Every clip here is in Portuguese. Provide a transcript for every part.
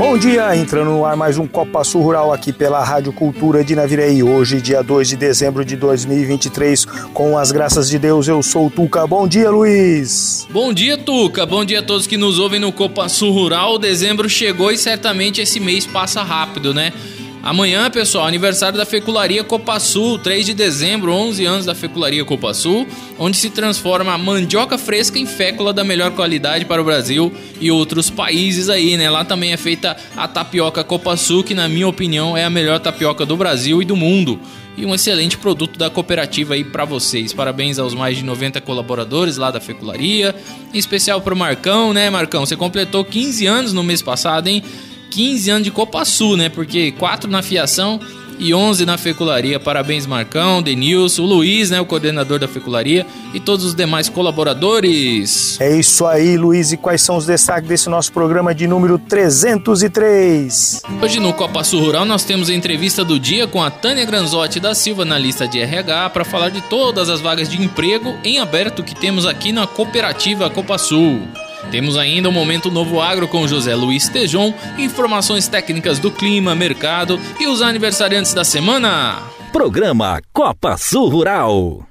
Bom dia, entrando no ar mais um Copa Sul Rural aqui pela Rádio Cultura de Navirei. Hoje, dia 2 de dezembro de 2023, com as graças de Deus, eu sou o Tuca. Bom dia, Luiz. Bom dia, Tuca. Bom dia a todos que nos ouvem no Copa Sul Rural. Dezembro chegou e certamente esse mês passa rápido, né? Amanhã, pessoal, aniversário da Fecularia Copa Sul, 3 de dezembro, 11 anos da Fecularia Copa Sul, onde se transforma a mandioca fresca em fécula da melhor qualidade para o Brasil e outros países aí, né? Lá também é feita a tapioca Copa Sul, que na minha opinião é a melhor tapioca do Brasil e do mundo. E um excelente produto da cooperativa aí para vocês. Parabéns aos mais de 90 colaboradores lá da Fecularia, em especial pro Marcão, né, Marcão? Você completou 15 anos no mês passado, hein? 15 anos de Copa Sul, né? Porque 4 na fiação e 11 na fecularia. Parabéns, Marcão, Denilson, o Luiz, né, o coordenador da fecularia e todos os demais colaboradores. É isso aí, Luiz. E quais são os destaques desse nosso programa de número 303? Hoje no Copa Sul Rural nós temos a entrevista do dia com a Tânia Granzotti da Silva na lista de RH para falar de todas as vagas de emprego em aberto que temos aqui na cooperativa Copa Sul. Temos ainda o Momento Novo Agro com José Luiz Tejon, informações técnicas do clima, mercado e os aniversariantes da semana. Programa Copa Sul Rural.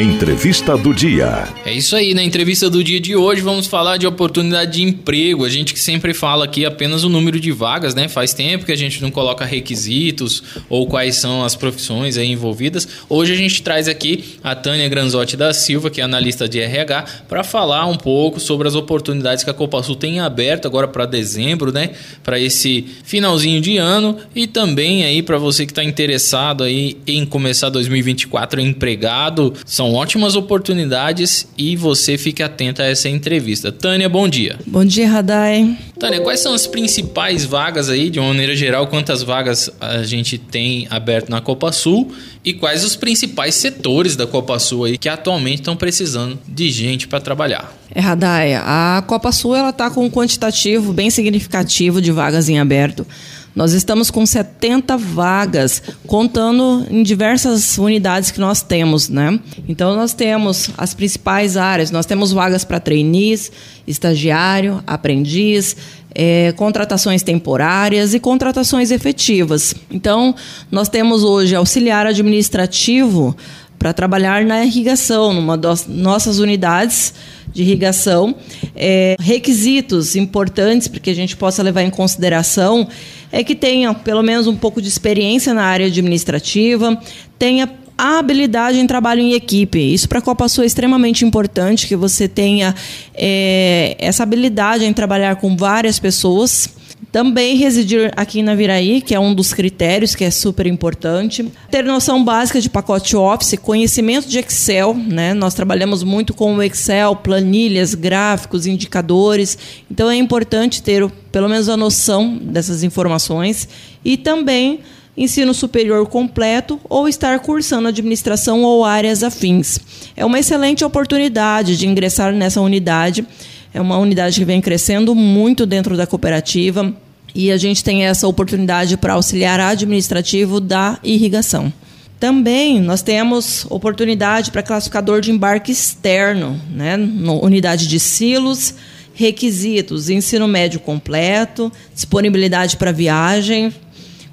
Entrevista do dia. É isso aí, na entrevista do dia de hoje vamos falar de oportunidade de emprego. A gente que sempre fala aqui apenas o número de vagas, né? Faz tempo que a gente não coloca requisitos ou quais são as profissões envolvidas. Hoje a gente traz aqui a Tânia Granzotti da Silva, que é analista de RH, para falar um pouco sobre as oportunidades que a Copa Sul tem aberto agora para dezembro, né? Para esse finalzinho de ano e também aí para você que está interessado aí em começar 2024 empregado, são são ótimas oportunidades e você fique atento a essa entrevista. Tânia, bom dia. Bom dia, Radai. Tânia, quais são as principais vagas aí, de uma maneira geral, quantas vagas a gente tem aberto na Copa Sul e quais os principais setores da Copa Sul aí que atualmente estão precisando de gente para trabalhar? É, Radai, a Copa Sul ela está com um quantitativo bem significativo de vagas em aberto. Nós estamos com 70 vagas, contando em diversas unidades que nós temos, né? Então nós temos as principais áreas, nós temos vagas para trainees, estagiário, aprendiz, é, contratações temporárias e contratações efetivas. Então, nós temos hoje auxiliar administrativo para trabalhar na irrigação, numa das nossas unidades de irrigação. É, requisitos importantes para que a gente possa levar em consideração é que tenha pelo menos um pouco de experiência na área administrativa, tenha a habilidade em trabalho em equipe. Isso para a Copa Sul é extremamente importante, que você tenha é, essa habilidade em trabalhar com várias pessoas também residir aqui na Viraí, que é um dos critérios que é super importante. Ter noção básica de pacote Office, conhecimento de Excel, né? Nós trabalhamos muito com o Excel, planilhas, gráficos, indicadores. Então é importante ter pelo menos a noção dessas informações e também ensino superior completo ou estar cursando administração ou áreas afins. É uma excelente oportunidade de ingressar nessa unidade é uma unidade que vem crescendo muito dentro da cooperativa e a gente tem essa oportunidade para auxiliar administrativo da irrigação. Também nós temos oportunidade para classificador de embarque externo, né? No, unidade de silos, requisitos, ensino médio completo, disponibilidade para viagem,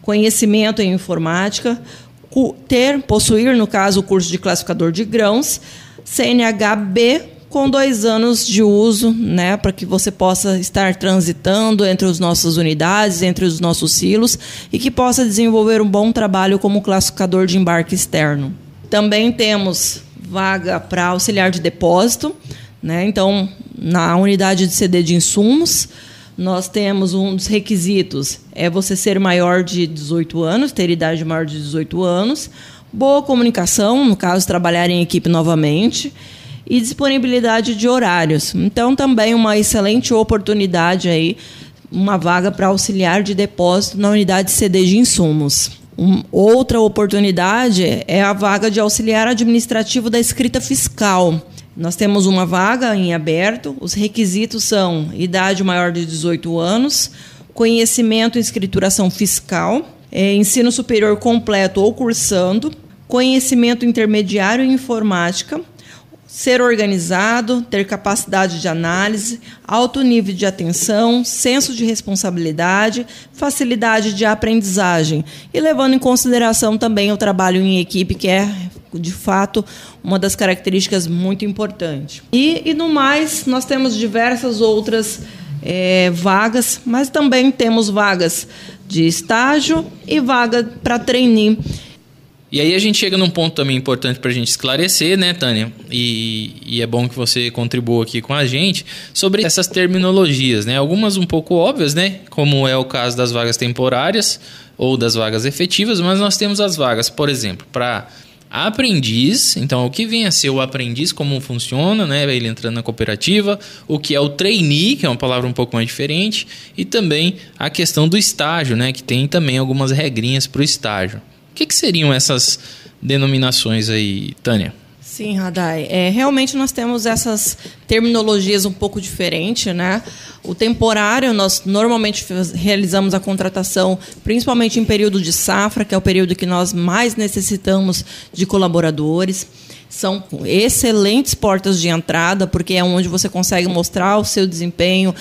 conhecimento em informática, ter, possuir, no caso, o curso de classificador de grãos, CNHB com dois anos de uso, né, para que você possa estar transitando entre as nossas unidades, entre os nossos silos e que possa desenvolver um bom trabalho como classificador de embarque externo. Também temos vaga para auxiliar de depósito, né? Então, na unidade de CD de insumos, nós temos um dos requisitos é você ser maior de 18 anos, ter idade maior de 18 anos, boa comunicação, no caso, trabalhar em equipe novamente, e disponibilidade de horários. Então, também uma excelente oportunidade aí, uma vaga para auxiliar de depósito na unidade CD de insumos. Um, outra oportunidade é a vaga de auxiliar administrativo da escrita fiscal. Nós temos uma vaga em aberto. Os requisitos são idade maior de 18 anos, conhecimento em escrituração fiscal, é, ensino superior completo ou cursando, conhecimento intermediário em informática, ser organizado, ter capacidade de análise, alto nível de atenção, senso de responsabilidade, facilidade de aprendizagem e levando em consideração também o trabalho em equipe, que é de fato uma das características muito importantes. E, e no mais, nós temos diversas outras é, vagas, mas também temos vagas de estágio e vaga para trainee. E aí a gente chega num ponto também importante para a gente esclarecer, né, Tânia? E, e, é bom que você contribua aqui com a gente sobre essas terminologias, né? Algumas um pouco óbvias, né? Como é o caso das vagas temporárias ou das vagas efetivas, mas nós temos as vagas, por exemplo, para aprendiz, então o que vem a ser o aprendiz, como funciona, né? Ele entrando na cooperativa, o que é o trainee, que é uma palavra um pouco mais diferente, e também a questão do estágio, né? Que tem também algumas regrinhas para o estágio. O que, que seriam essas denominações aí, Tânia? Sim, Radai. É, realmente nós temos essas terminologias um pouco diferentes, né? O temporário, nós normalmente realizamos a contratação principalmente em período de safra, que é o período que nós mais necessitamos de colaboradores. São excelentes portas de entrada, porque é onde você consegue mostrar o seu desempenho,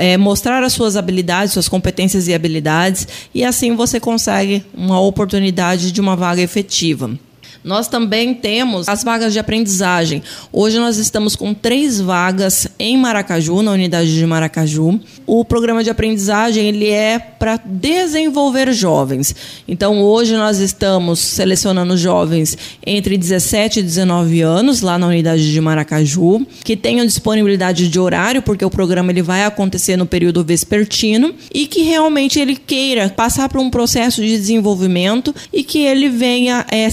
é, mostrar as suas habilidades, suas competências e habilidades, e assim você consegue uma oportunidade de uma vaga efetiva. Nós também temos as vagas de aprendizagem. Hoje nós estamos com três vagas em Maracaju, na unidade de Maracaju. O programa de aprendizagem ele é para desenvolver jovens. Então hoje nós estamos selecionando jovens entre 17 e 19 anos lá na unidade de Maracaju, que tenham disponibilidade de horário, porque o programa ele vai acontecer no período vespertino e que realmente ele queira passar por um processo de desenvolvimento e que ele venha é,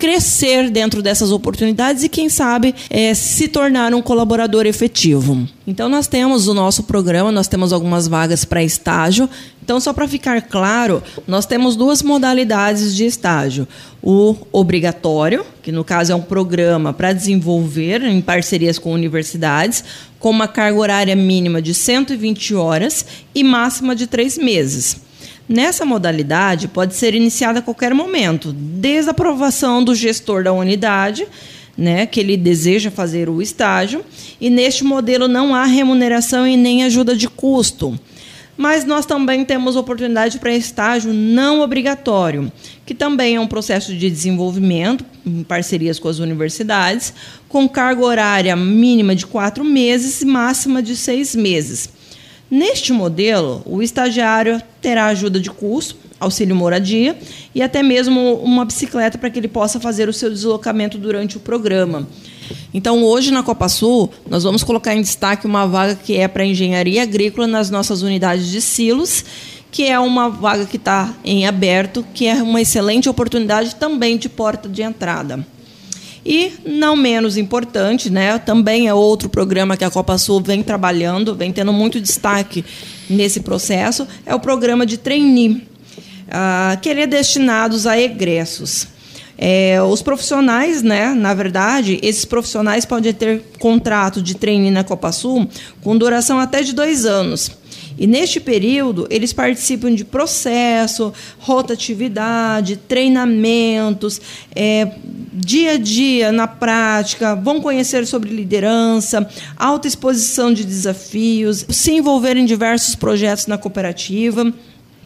crescer dentro dessas oportunidades e, quem sabe, é, se tornar um colaborador efetivo. Então, nós temos o nosso programa, nós temos algumas vagas para estágio. Então, só para ficar claro, nós temos duas modalidades de estágio: o obrigatório, que no caso é um programa para desenvolver em parcerias com universidades, com uma carga horária mínima de 120 horas e máxima de três meses. Nessa modalidade, pode ser iniciada a qualquer momento, desde a aprovação do gestor da unidade, né, que ele deseja fazer o estágio, e neste modelo não há remuneração e nem ajuda de custo. Mas nós também temos oportunidade para estágio não obrigatório, que também é um processo de desenvolvimento, em parcerias com as universidades, com carga horária mínima de quatro meses e máxima de seis meses. Neste modelo, o estagiário terá ajuda de curso, auxílio moradia e até mesmo uma bicicleta para que ele possa fazer o seu deslocamento durante o programa. Então, hoje na Copa Sul, nós vamos colocar em destaque uma vaga que é para engenharia agrícola nas nossas unidades de silos, que é uma vaga que está em aberto, que é uma excelente oportunidade também de porta de entrada. E, não menos importante, né, também é outro programa que a Copa Sul vem trabalhando, vem tendo muito destaque nesse processo, é o programa de trainee, uh, que ele é destinado a egressos. É, os profissionais, né, na verdade, esses profissionais podem ter contrato de trainee na Copa Sul com duração até de dois anos. E neste período, eles participam de processo, rotatividade, treinamentos, é, dia a dia, na prática, vão conhecer sobre liderança, alta exposição de desafios, se envolver em diversos projetos na cooperativa.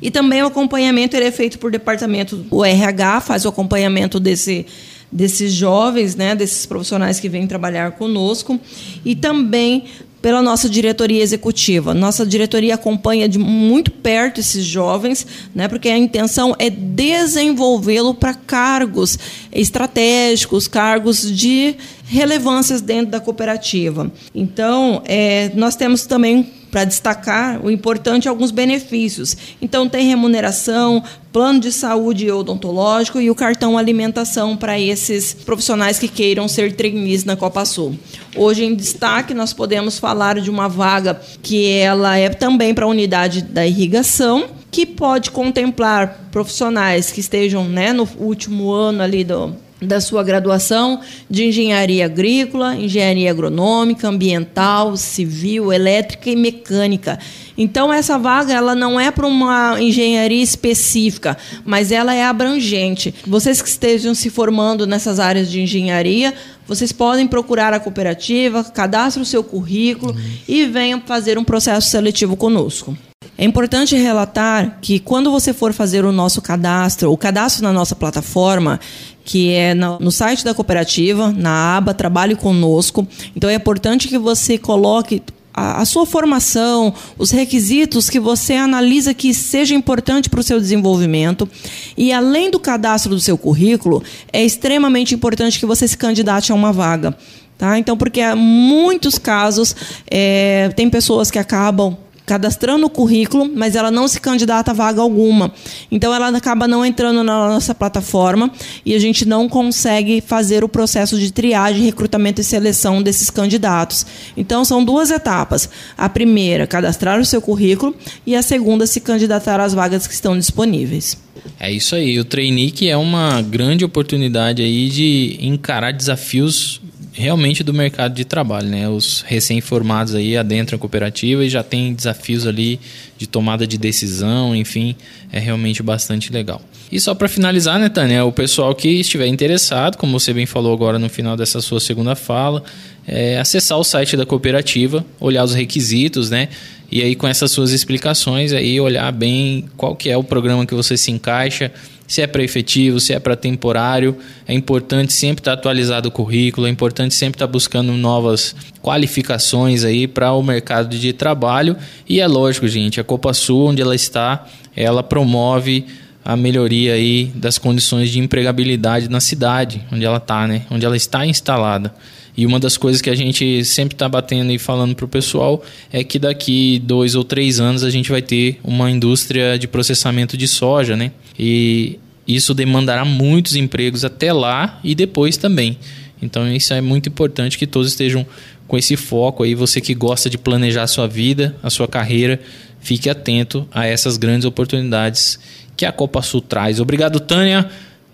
E também o acompanhamento ele é feito por departamento, o RH faz o acompanhamento desse desses jovens, né, desses profissionais que vêm trabalhar conosco, e também pela nossa diretoria executiva. Nossa diretoria acompanha de muito perto esses jovens, né, porque a intenção é desenvolvê-lo para cargos estratégicos, cargos de relevâncias dentro da cooperativa. Então, é, nós temos também para destacar o importante alguns benefícios. Então tem remuneração, plano de saúde odontológico e o cartão alimentação para esses profissionais que queiram ser trainees na Copa Sul. Hoje em destaque nós podemos falar de uma vaga que ela é também para a unidade da irrigação, que pode contemplar profissionais que estejam né, no último ano ali do, da sua graduação de engenharia agrícola, engenharia agronômica, ambiental, civil, elétrica e mecânica. Então essa vaga ela não é para uma engenharia específica, mas ela é abrangente. Vocês que estejam se formando nessas áreas de engenharia, vocês podem procurar a cooperativa, cadastre o seu currículo uhum. e venham fazer um processo seletivo conosco. É importante relatar que quando você for fazer o nosso cadastro, o cadastro na nossa plataforma, que é no site da cooperativa, na aba Trabalhe Conosco. Então é importante que você coloque a, sua formação, os requisitos que você analisa que seja importante para o seu desenvolvimento. E além do cadastro do seu currículo, é extremamente importante que você se candidate a uma vaga. Tá? Então, porque há muitos casos, é, tem pessoas que acabam cadastrando o currículo, mas ela não se candidata a vaga alguma. Então ela acaba não entrando na nossa plataforma e a gente não consegue fazer o processo de triagem, recrutamento e seleção desses candidatos. Então são duas etapas. A primeira, cadastrar o seu currículo e a segunda, se candidatar às vagas que estão disponíveis. É isso aí. O trainee que é uma grande oportunidade aí de encarar desafios realmente do mercado de trabalho, né? Os recém-formados aí adentram a cooperativa e já tem desafios ali de tomada de decisão, enfim, é realmente bastante legal. E só para finalizar, né, Tânia, o pessoal que estiver interessado, como você bem falou agora no final dessa sua segunda fala, é acessar o site da cooperativa, olhar os requisitos, né? E aí com essas suas explicações aí olhar bem qual que é o programa que você se encaixa, se é para efetivo, se é para temporário. É importante sempre estar tá atualizado o currículo, é importante sempre estar tá buscando novas qualificações aí para o mercado de trabalho. E é lógico, gente, a Copa Sul, onde ela está, ela promove a melhoria aí das condições de empregabilidade na cidade onde ela está, né? Onde ela está instalada. E uma das coisas que a gente sempre está batendo e falando para o pessoal é que daqui dois ou três anos a gente vai ter uma indústria de processamento de soja, né? E isso demandará muitos empregos até lá e depois também. Então isso é muito importante que todos estejam com esse foco aí. Você que gosta de planejar a sua vida, a sua carreira, fique atento a essas grandes oportunidades que a Copa Sul traz. Obrigado, Tânia.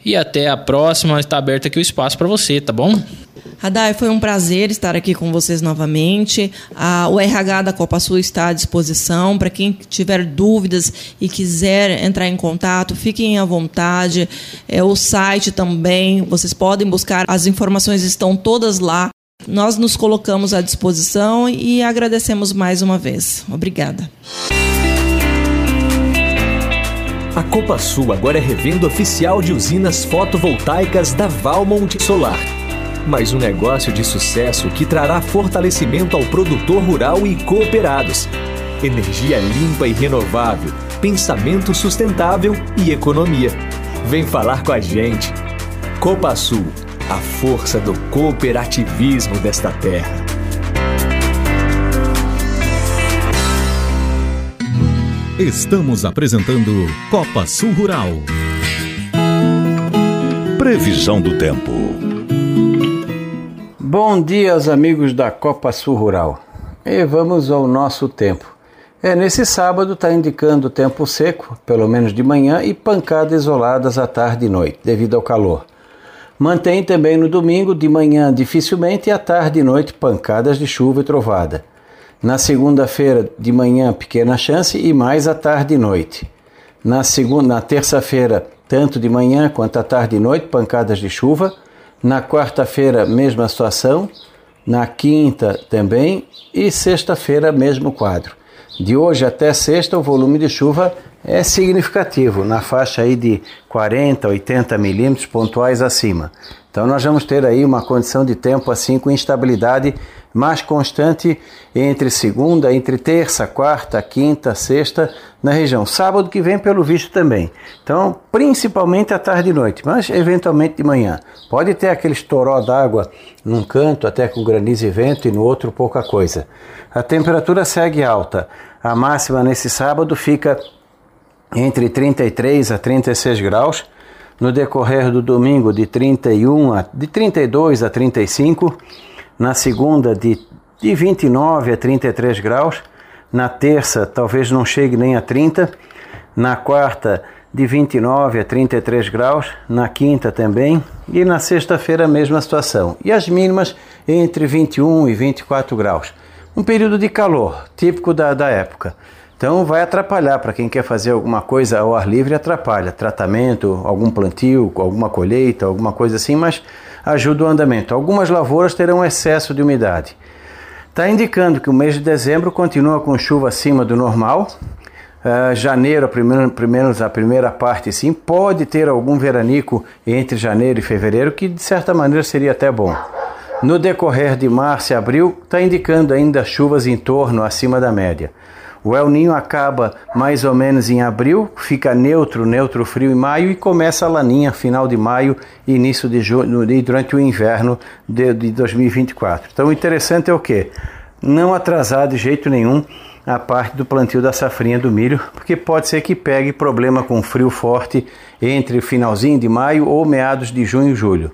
E até a próxima. Está aberto aqui o espaço para você, tá bom? Radai, foi um prazer estar aqui com vocês novamente. O RH da Copa Sul está à disposição. Para quem tiver dúvidas e quiser entrar em contato, fiquem à vontade. É, o site também, vocês podem buscar, as informações estão todas lá. Nós nos colocamos à disposição e agradecemos mais uma vez. Obrigada. A Copa Sul agora é revenda oficial de usinas fotovoltaicas da Valmont Solar. Mais um negócio de sucesso que trará fortalecimento ao produtor rural e cooperados. Energia limpa e renovável, pensamento sustentável e economia. Vem falar com a gente. Copa Sul, a força do cooperativismo desta terra. Estamos apresentando Copa Sul Rural. Previsão do tempo. Bom dia amigos da Copa Sul Rural. E vamos ao nosso tempo. É, nesse sábado está indicando tempo seco, pelo menos de manhã, e pancadas isoladas à tarde e noite, devido ao calor. Mantém também no domingo, de manhã dificilmente, e à tarde e noite pancadas de chuva e trovada. Na segunda-feira de manhã, pequena chance e mais à tarde e noite. Na, na terça-feira, tanto de manhã quanto à tarde e noite, pancadas de chuva. Na quarta-feira, mesma situação. Na quinta também. E sexta-feira, mesmo quadro. De hoje até sexta, o volume de chuva é significativo, na faixa aí de 40, 80 milímetros pontuais acima. Então nós vamos ter aí uma condição de tempo assim com instabilidade mais constante entre segunda, entre terça, quarta, quinta, sexta na região. Sábado que vem, pelo visto, também. Então, principalmente à tarde e noite, mas eventualmente de manhã. Pode ter aquele estoró d'água num canto, até com granizo e vento, e no outro pouca coisa. A temperatura segue alta. A máxima nesse sábado fica entre 33 a 36 graus. No decorrer do domingo, de 31 a, de 32 a 35 na segunda de, de 29 a 33 graus, na terça talvez não chegue nem a 30, na quarta de 29 a 33 graus, na quinta também, e na sexta-feira a mesma situação. E as mínimas entre 21 e 24 graus. Um período de calor, típico da, da época. Então vai atrapalhar para quem quer fazer alguma coisa ao ar livre, atrapalha. Tratamento, algum plantio, alguma colheita, alguma coisa assim, mas ajuda o andamento. Algumas lavouras terão excesso de umidade. Está indicando que o mês de dezembro continua com chuva acima do normal. Uh, janeiro, primeiro, a primeira parte, sim, pode ter algum veranico entre janeiro e fevereiro, que de certa maneira seria até bom. No decorrer de março e abril, está indicando ainda chuvas em torno acima da média. O El Ninho acaba mais ou menos em abril, fica neutro, neutro frio em maio e começa a laninha final de maio e início de junho, durante o inverno de, de 2024. Então o interessante é o que? Não atrasar de jeito nenhum a parte do plantio da safrinha do milho, porque pode ser que pegue problema com frio forte entre finalzinho de maio ou meados de junho e julho.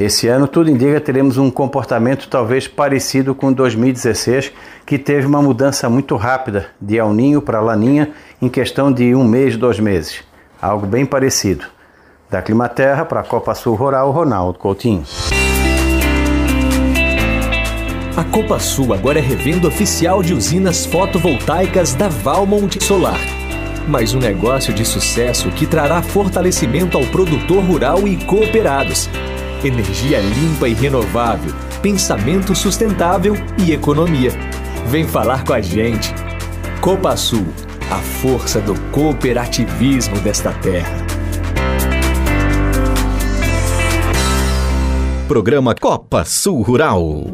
Esse ano, tudo indica teremos um comportamento talvez parecido com 2016, que teve uma mudança muito rápida de El Ninho para Laninha em questão de um mês, dois meses. Algo bem parecido. Da Climaterra para a Copa Sul Rural, Ronaldo Coutinho. A Copa Sul agora é revenda oficial de usinas fotovoltaicas da Valmont Solar. Mais um negócio de sucesso que trará fortalecimento ao produtor rural e cooperados energia limpa e renovável, pensamento sustentável e economia. Vem falar com a gente. Copa Sul, a força do cooperativismo desta terra. Programa Copa Sul Rural.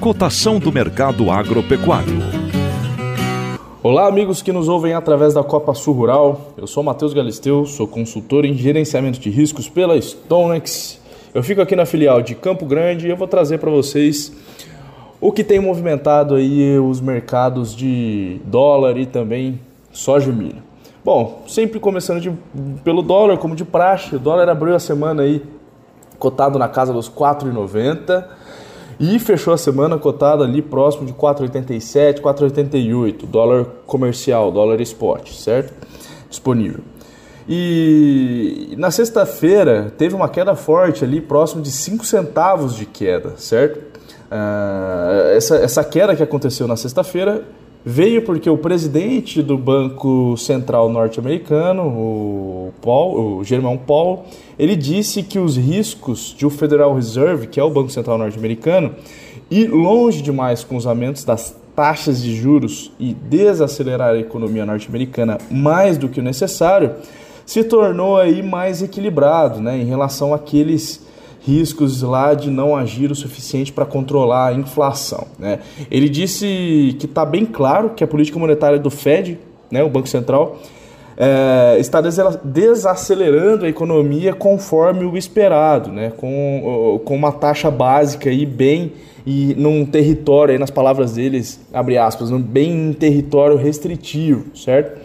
Cotação do mercado agropecuário. Olá, amigos que nos ouvem através da Copa Sul Rural. Eu sou Matheus Galisteu, sou consultor em gerenciamento de riscos pela Stonex eu fico aqui na filial de Campo Grande e eu vou trazer para vocês o que tem movimentado aí os mercados de dólar e também soja e milho. Bom, sempre começando de, pelo dólar, como de praxe, o dólar abriu a semana aí cotado na casa dos 4,90 e fechou a semana cotado ali próximo de 4,87, 4,88, dólar comercial, dólar spot, certo? Disponível. E na sexta-feira teve uma queda forte ali, próximo de 5 centavos de queda, certo? Uh, essa, essa queda que aconteceu na sexta-feira veio porque o presidente do Banco Central norte-americano, o, Paul, o Germão Paul, ele disse que os riscos de o Federal Reserve, que é o Banco Central norte-americano, ir longe demais com os aumentos das taxas de juros e desacelerar a economia norte-americana mais do que o necessário, se tornou aí mais equilibrado né, em relação àqueles riscos lá de não agir o suficiente para controlar a inflação. Né? Ele disse que está bem claro que a política monetária do Fed, né, o Banco Central, é, está desacelerando a economia conforme o esperado, né, com, com uma taxa básica aí bem e num território, aí nas palavras deles, abre aspas, bem em território restritivo, certo?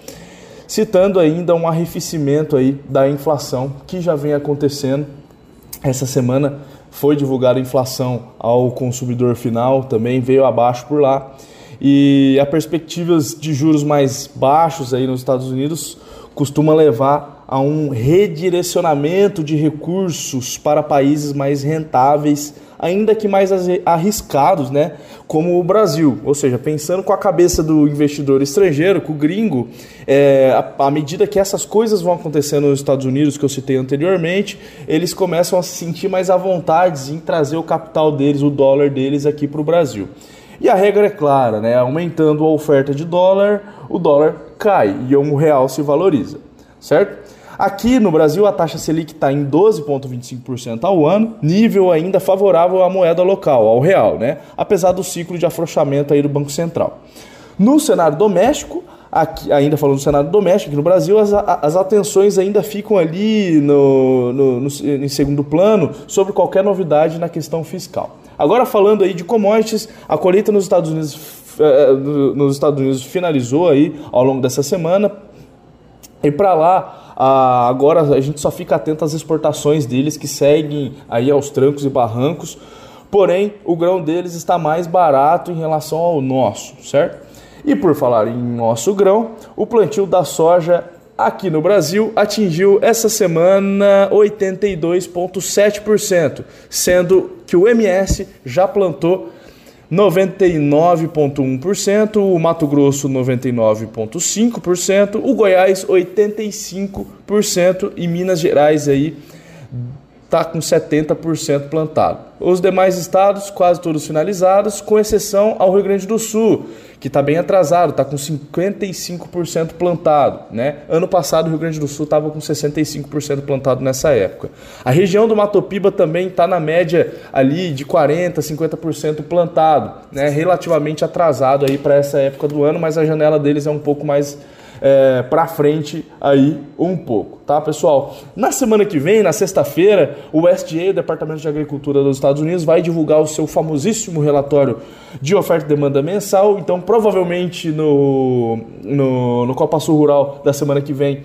Citando ainda um arrefecimento aí da inflação que já vem acontecendo. Essa semana foi divulgada a inflação ao consumidor final, também veio abaixo por lá. E a perspectivas de juros mais baixos aí nos Estados Unidos costuma levar a um redirecionamento de recursos para países mais rentáveis ainda que mais arriscados, né? Como o Brasil. Ou seja, pensando com a cabeça do investidor estrangeiro, com o gringo, é, à medida que essas coisas vão acontecendo nos Estados Unidos, que eu citei anteriormente, eles começam a se sentir mais à vontade em trazer o capital deles, o dólar deles aqui para o Brasil. E a regra é clara, né? Aumentando a oferta de dólar, o dólar cai e o real se valoriza, certo? Aqui no Brasil, a taxa Selic está em 12,25% ao ano, nível ainda favorável à moeda local, ao real, né? apesar do ciclo de afrouxamento aí do Banco Central. No cenário doméstico, aqui, ainda falando do cenário doméstico, aqui no Brasil, as, as atenções ainda ficam ali no, no, no, em segundo plano sobre qualquer novidade na questão fiscal. Agora falando aí de commodities, a colheita nos Estados Unidos, eh, nos Estados Unidos finalizou aí ao longo dessa semana. E para lá, agora a gente só fica atento às exportações deles que seguem aí aos trancos e barrancos. Porém, o grão deles está mais barato em relação ao nosso, certo? E por falar em nosso grão, o plantio da soja aqui no Brasil atingiu essa semana 82,7%, sendo que o MS já plantou 99,1%, o Mato Grosso 99,5%, o Goiás 85% e Minas Gerais aí está com 70% plantado. Os demais estados, quase todos finalizados, com exceção ao Rio Grande do Sul, que está bem atrasado, está com 55% plantado. Né? Ano passado o Rio Grande do Sul estava com 65% plantado nessa época. A região do Mato Piba também está na média ali de 40%, 50% plantado, né? relativamente atrasado aí para essa época do ano, mas a janela deles é um pouco mais é, para frente aí um pouco, tá, pessoal? Na semana que vem, na sexta-feira, o USDA, o Departamento de Agricultura dos Estados Unidos, vai divulgar o seu famosíssimo relatório de oferta e demanda mensal. Então, provavelmente no, no, no Copa Sul Rural da semana que vem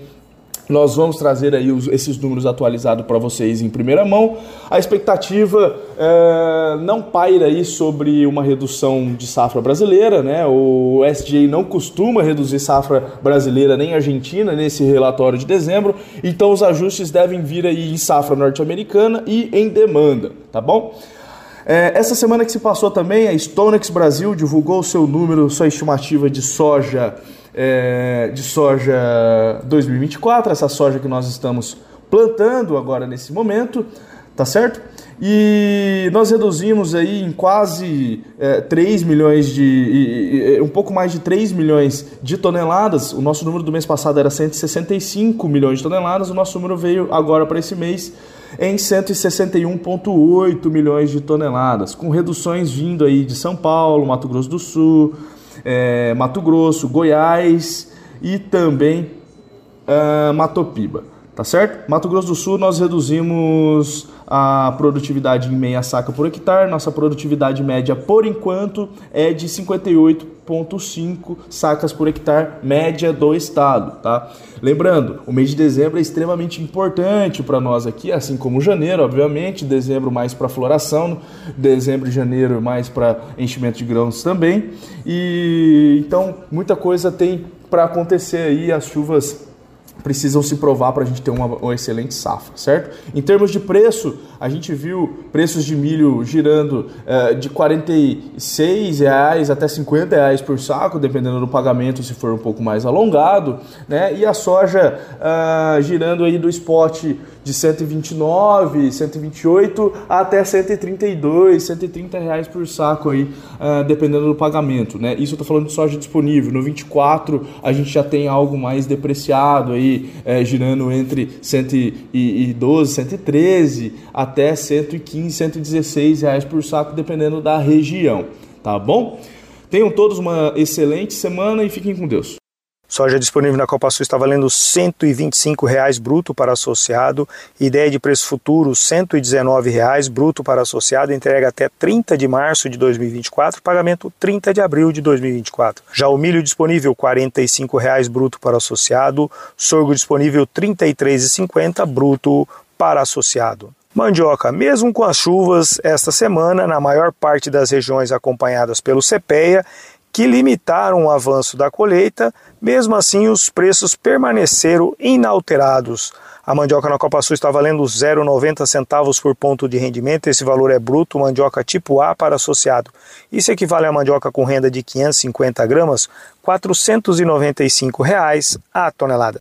nós vamos trazer aí os, esses números atualizados para vocês em primeira mão. A expectativa é, não paira aí sobre uma redução de safra brasileira, né? O SDA não costuma reduzir safra brasileira nem argentina nesse relatório de dezembro, então os ajustes devem vir aí em safra norte-americana e em demanda, tá bom? É, essa semana que se passou também, a Stonex Brasil divulgou seu número, sua estimativa de soja é, de soja 2024, essa soja que nós estamos plantando agora nesse momento, tá certo? E nós reduzimos aí em quase é, 3 milhões de. Um pouco mais de 3 milhões de toneladas. O nosso número do mês passado era 165 milhões de toneladas, o nosso número veio agora para esse mês em 161,8 milhões de toneladas, com reduções vindo aí de São Paulo, Mato Grosso do Sul, é, Mato Grosso, Goiás e também uh, Matopiba, tá certo? Mato Grosso do Sul nós reduzimos a produtividade em meia saca por hectare, nossa produtividade média por enquanto é de 58,5 sacas por hectare, média do estado, tá? Lembrando, o mês de dezembro é extremamente importante para nós aqui, assim como janeiro, obviamente, dezembro mais para floração, dezembro e janeiro mais para enchimento de grãos também. E então muita coisa tem para acontecer aí, as chuvas precisam se provar para a gente ter uma, uma, excelente safra, certo? Em termos de preço, a gente viu preços de milho girando uh, de 46 reais até 50 reais por saco, dependendo do pagamento, se for um pouco mais alongado, né? E a soja uh, girando aí do spot de 129, 128 até 132, 130 reais por saco aí, uh, dependendo do pagamento, né? Isso eu tô falando de soja disponível. No 24 a gente já tem algo mais depreciado aí, é, girando entre 112, 113 até 115, 116 reais por saco, dependendo da região, tá bom? Tenham todos uma excelente semana e fiquem com Deus. Soja disponível na Copa Sul está valendo 125 reais bruto para associado. Ideia de preço futuro 119 reais bruto para associado. Entrega até 30 de março de 2024. Pagamento 30 de abril de 2024. Já o milho disponível 45 reais bruto para associado. Sorgo disponível R$ 33,50 bruto para associado. Mandioca, mesmo com as chuvas esta semana, na maior parte das regiões acompanhadas pelo CPEA, que limitaram o avanço da colheita, mesmo assim os preços permaneceram inalterados. A mandioca na Copa Sul está valendo 0,90 centavos por ponto de rendimento, esse valor é bruto, mandioca tipo A para associado. Isso equivale a mandioca com renda de 550 gramas, 495 reais a tonelada.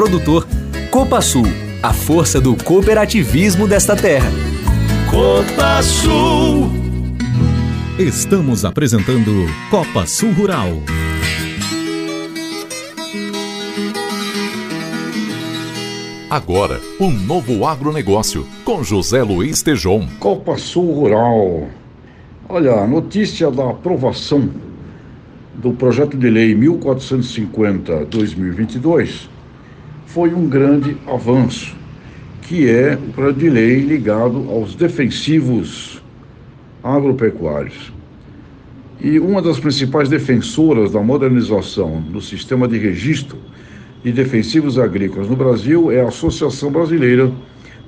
produtor. Copa Sul, a força do cooperativismo desta terra. Copa Sul. Estamos apresentando Copa Sul Rural. Agora, o um novo agronegócio, com José Luiz Tejon. Copa Sul Rural. Olha, a notícia da aprovação do projeto de lei 1450-2022 foi um grande avanço, que é o projeto de lei ligado aos defensivos agropecuários. E uma das principais defensoras da modernização do sistema de registro de defensivos agrícolas no Brasil é a Associação Brasileira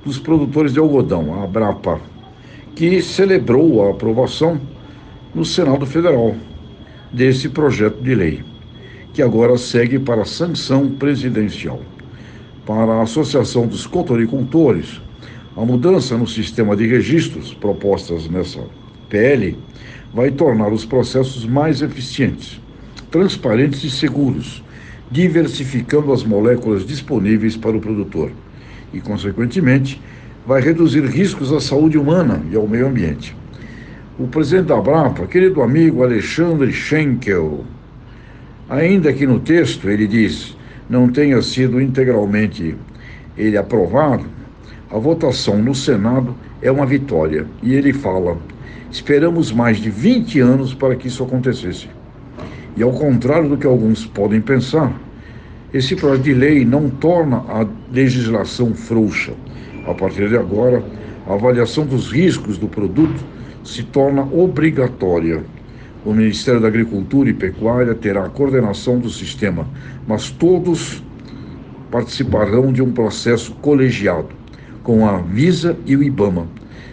dos Produtores de Algodão, a ABRAPA, que celebrou a aprovação no Senado Federal desse projeto de lei, que agora segue para sanção presidencial para a Associação dos Contoricultores, a mudança no sistema de registros propostas nessa PL vai tornar os processos mais eficientes, transparentes e seguros, diversificando as moléculas disponíveis para o produtor e, consequentemente, vai reduzir riscos à saúde humana e ao meio ambiente. O presidente da Brapa, querido amigo Alexandre Schenkel, ainda que no texto ele diz não tenha sido integralmente ele aprovado, a votação no Senado é uma vitória. E ele fala: esperamos mais de 20 anos para que isso acontecesse. E ao contrário do que alguns podem pensar, esse projeto de lei não torna a legislação frouxa. A partir de agora, a avaliação dos riscos do produto se torna obrigatória o Ministério da Agricultura e Pecuária terá a coordenação do sistema, mas todos participarão de um processo colegiado com a Visa e o IBAMA,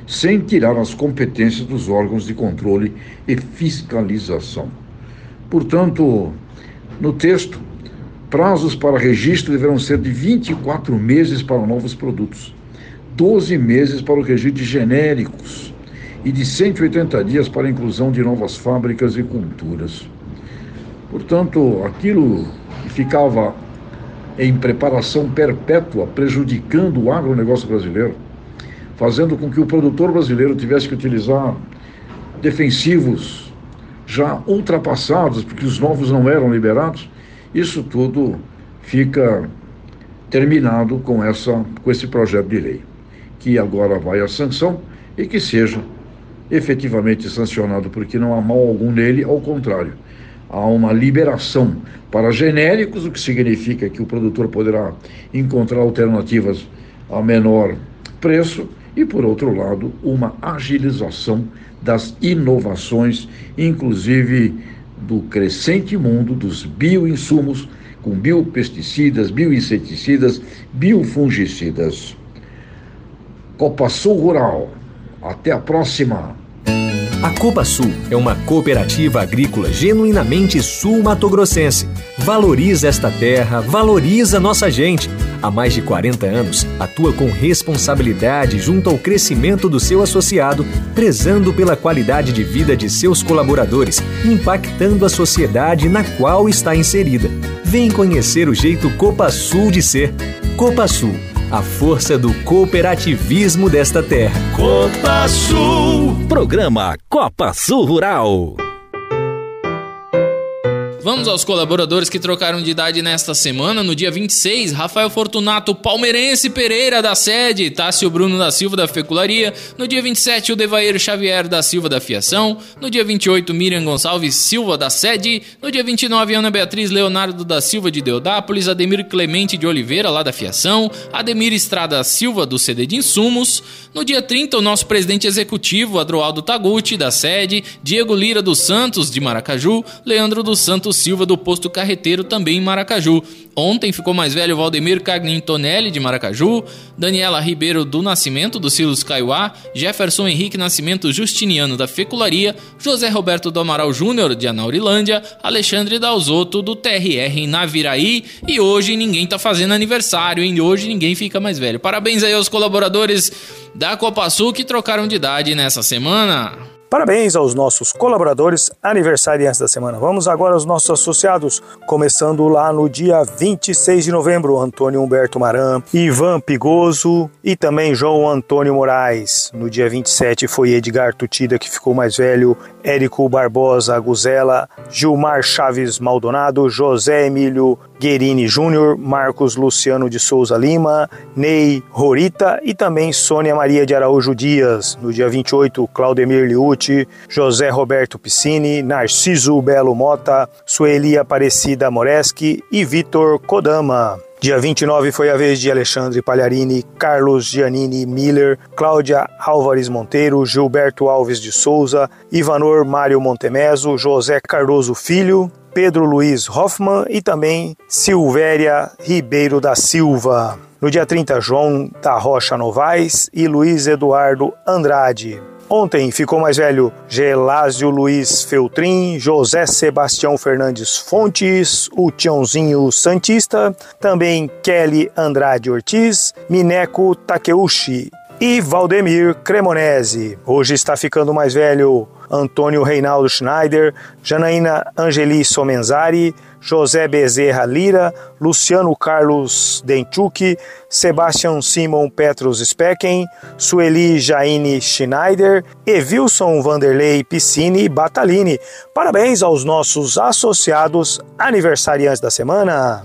sem tirar as competências dos órgãos de controle e fiscalização. Portanto, no texto, prazos para registro deverão ser de 24 meses para novos produtos, 12 meses para o registro de genéricos e de 180 dias para a inclusão de novas fábricas e culturas. Portanto, aquilo que ficava em preparação perpétua, prejudicando o agronegócio brasileiro, fazendo com que o produtor brasileiro tivesse que utilizar defensivos já ultrapassados, porque os novos não eram liberados, isso tudo fica terminado com, essa, com esse projeto de lei, que agora vai à sanção e que seja efetivamente sancionado, porque não há mal algum nele, ao contrário. Há uma liberação para genéricos, o que significa que o produtor poderá encontrar alternativas a menor preço, e, por outro lado, uma agilização das inovações, inclusive do crescente mundo dos bioinsumos, com biopesticidas, bioinseticidas, biofungicidas. Copa Sul Rural. Até a próxima! A Copa Sul é uma cooperativa agrícola genuinamente sul-matogrossense. Valoriza esta terra, valoriza nossa gente. Há mais de 40 anos, atua com responsabilidade junto ao crescimento do seu associado, prezando pela qualidade de vida de seus colaboradores, impactando a sociedade na qual está inserida. Vem conhecer o jeito Copa Sul de ser. Copa Sul a força do cooperativismo desta terra. Copa Sul. Programa Copa Sul Rural. Vamos aos colaboradores que trocaram de idade nesta semana. No dia 26, Rafael Fortunato Palmeirense Pereira da sede, Tássio Bruno da Silva da Fecularia. No dia 27, o Devair Xavier da Silva da Fiação. No dia 28, Miriam Gonçalves Silva da sede. No dia 29, Ana Beatriz Leonardo da Silva de Deodápolis, Ademir Clemente de Oliveira lá da Fiação, Ademir Estrada Silva do CD de Insumos. No dia 30, o nosso presidente executivo, Adroaldo Taguchi da sede, Diego Lira dos Santos de Maracaju, Leandro dos Santos Silva do Posto Carreteiro, também em Maracaju. Ontem ficou mais velho Valdemir Cagnintonelli, de Maracaju, Daniela Ribeiro do Nascimento, do Silos Caiuá, Jefferson Henrique Nascimento Justiniano, da Fecularia, José Roberto do Amaral Júnior, de Anaurilândia, Alexandre Dalzotto, do TRR em Naviraí, e hoje ninguém tá fazendo aniversário, hein? Hoje ninguém fica mais velho. Parabéns aí aos colaboradores da Copa Sul que trocaram de idade nessa semana. Parabéns aos nossos colaboradores aniversariantes da semana. Vamos agora aos nossos associados, começando lá no dia 26 de novembro, Antônio Humberto Maran, Ivan Pigoso e também João Antônio Moraes. No dia 27 foi Edgar Tutida, que ficou mais velho, Érico Barbosa Guzela, Gilmar Chaves Maldonado, José Emílio Guerini Júnior, Marcos Luciano de Souza Lima, Ney Rorita e também Sônia Maria de Araújo Dias. No dia 28, Claudemir Liucci, José Roberto Piscini, Narciso Belo Mota, Sueli Aparecida Moreski e Vitor Kodama. Dia 29 foi a vez de Alexandre Palharini, Carlos Giannini Miller, Cláudia Álvares Monteiro, Gilberto Alves de Souza, Ivanor Mário Montemeso, José Cardoso Filho, Pedro Luiz Hoffman e também Silvéria Ribeiro da Silva. No dia 30, João da Rocha Novaes e Luiz Eduardo Andrade. Ontem ficou mais velho Gelásio Luiz Feltrin, José Sebastião Fernandes Fontes, o Tiãozinho Santista, também Kelly Andrade Ortiz, Mineco Takeuchi e Valdemir Cremonese. Hoje está ficando mais velho Antônio Reinaldo Schneider, Janaína Angeli Somenzari, José Bezerra Lira, Luciano Carlos Denchuk, Sebastian Simon Petros Specken, Sueli Jaine Schneider e Wilson Vanderlei Piscine Batalini. Parabéns aos nossos associados aniversariantes da semana.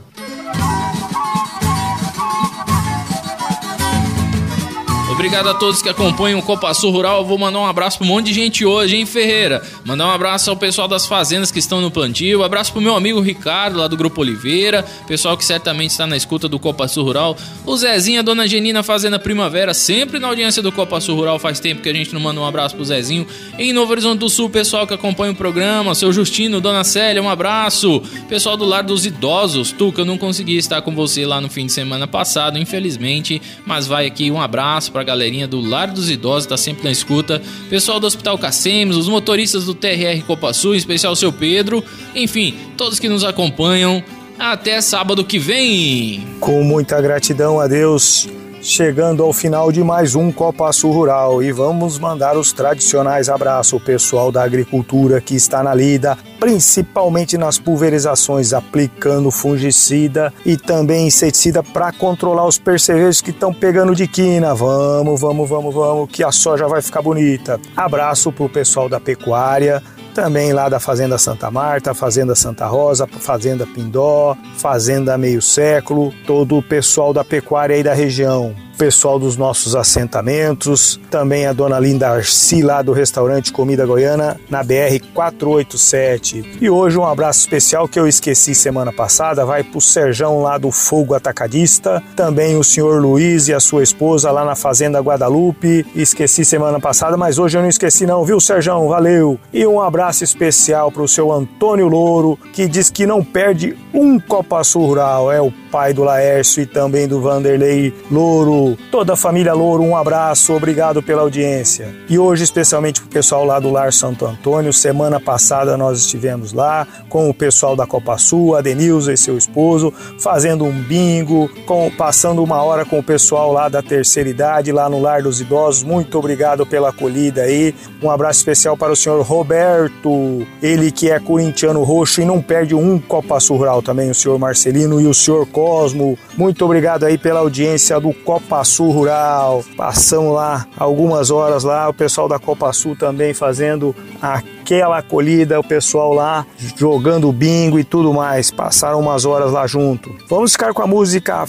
Obrigado a todos que acompanham o Copa Sul Rural. Eu vou mandar um abraço para um monte de gente hoje, hein, Ferreira? Mandar um abraço ao pessoal das fazendas que estão no plantio. Um abraço pro meu amigo Ricardo, lá do Grupo Oliveira. Pessoal que certamente está na escuta do Copa Sul Rural. O Zezinho, a Dona Genina Fazenda Primavera, sempre na audiência do Copa Sul Rural. Faz tempo que a gente não manda um abraço pro Zezinho. Em Novo Horizonte do Sul, pessoal que acompanha o programa. Seu Justino, Dona Célia, um abraço. Pessoal do Lar dos Idosos. Tuca, eu não consegui estar com você lá no fim de semana passado, infelizmente. Mas vai aqui um abraço pra galerinha do Lar dos Idosos, tá sempre na escuta. Pessoal do Hospital Cacemes, os motoristas do TRR Copa Sul, em especial o seu Pedro. Enfim, todos que nos acompanham. Até sábado que vem. Com muita gratidão a Deus, chegando ao final de mais um Copa Sul Rural e vamos mandar os tradicionais abraços ao pessoal da agricultura que está na lida, principalmente nas pulverizações, aplicando fungicida e também inseticida para controlar os percevejos que estão pegando de quina. Vamos, vamos, vamos, vamos, que a soja vai ficar bonita. Abraço pro pessoal da pecuária, também lá da Fazenda Santa Marta, Fazenda Santa Rosa, Fazenda Pindó, Fazenda Meio Século, todo o pessoal da pecuária aí da região pessoal dos nossos assentamentos, também a dona Linda Arci lá do restaurante Comida Goiana na BR 487. E hoje um abraço especial que eu esqueci semana passada, vai pro Serjão lá do Fogo Atacadista, também o senhor Luiz e a sua esposa lá na Fazenda Guadalupe, esqueci semana passada, mas hoje eu não esqueci não, viu Serjão? Valeu! E um abraço especial pro seu Antônio Louro, que diz que não perde um Copa Rural, é o pai do Laércio e também do Vanderlei Louro, toda a família Louro, um abraço, obrigado pela audiência. E hoje, especialmente para o pessoal lá do Lar Santo Antônio, semana passada nós estivemos lá com o pessoal da Copa Sul, a Denilza e seu esposo, fazendo um bingo, com, passando uma hora com o pessoal lá da terceira idade, lá no Lar dos Idosos. Muito obrigado pela acolhida aí. Um abraço especial para o senhor Roberto, ele que é corintiano roxo e não perde um Copa Sul Rural também, o senhor Marcelino e o senhor Cosmo. Muito obrigado aí pela audiência do Copa Sul Rural. Passamos lá algumas horas lá, o pessoal da Copa Sul também fazendo aquela acolhida, o pessoal lá jogando bingo e tudo mais. Passaram umas horas lá junto. Vamos ficar com a música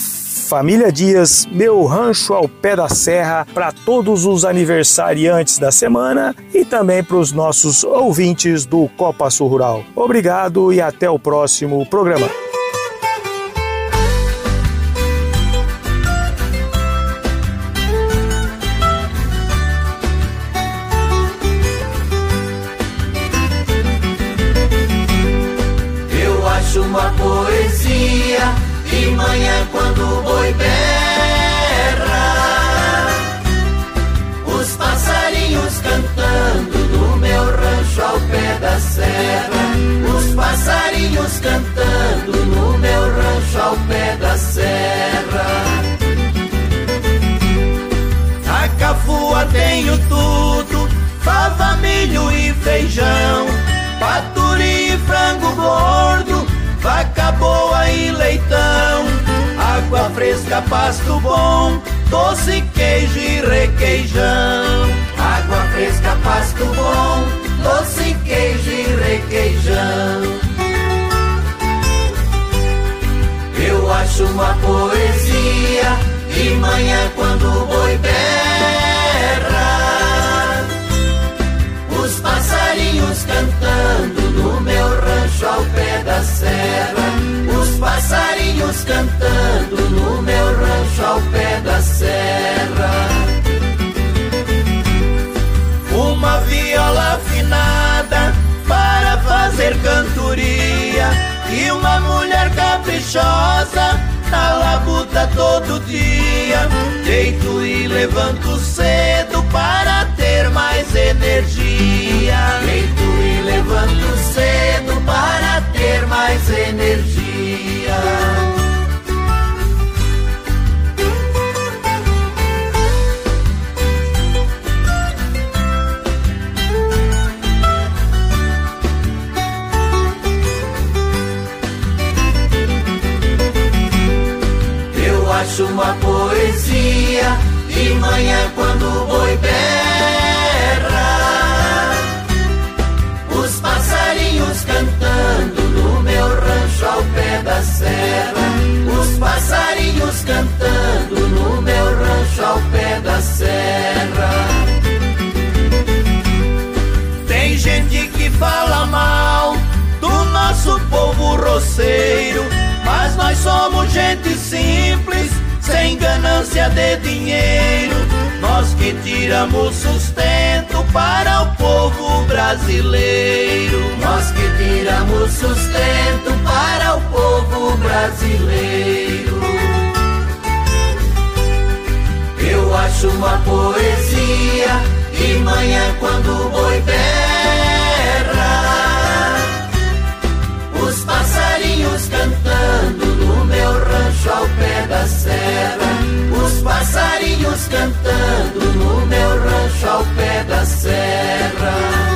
Família Dias, Meu Rancho ao Pé da Serra, para todos os aniversariantes da semana e também para os nossos ouvintes do Copa Sul Rural. Obrigado e até o próximo programa. De manhã quando o boi berra, os passarinhos cantando no meu rancho ao pé da serra, os passarinhos cantando no meu rancho ao pé da serra. A cafua tenho tudo, fava, milho e feijão, paturi e frango gordo, boa e leitão, água fresca, pasto bom, doce, queijo e requeijão. Água fresca, pasto bom, doce, queijo e requeijão. Eu acho uma poesia de manhã quando o boi berra, rancho ao pé da serra, os passarinhos cantando no meu rancho ao pé da serra. Uma viola afinada para fazer cantoria e uma mulher caprichosa na labuta todo dia. Deito e levanto cedo para ter mais energia. Mais energia. Eu acho uma poesia de manhã da serra, os passarinhos cantando no meu rancho ao pé da serra. Tem gente que fala mal do nosso povo roceiro, mas nós somos gente simples, sem ganância de dinheiro. Nós que tiramos sustento para o povo brasileiro. Nós que tiramos sustento para o povo brasileiro. Eu acho uma poesia de manhã quando o boi berra, os passarinhos cantando no meu rancho ao pé da serra, passarinhos cantando no meu rancho ao pé da serra.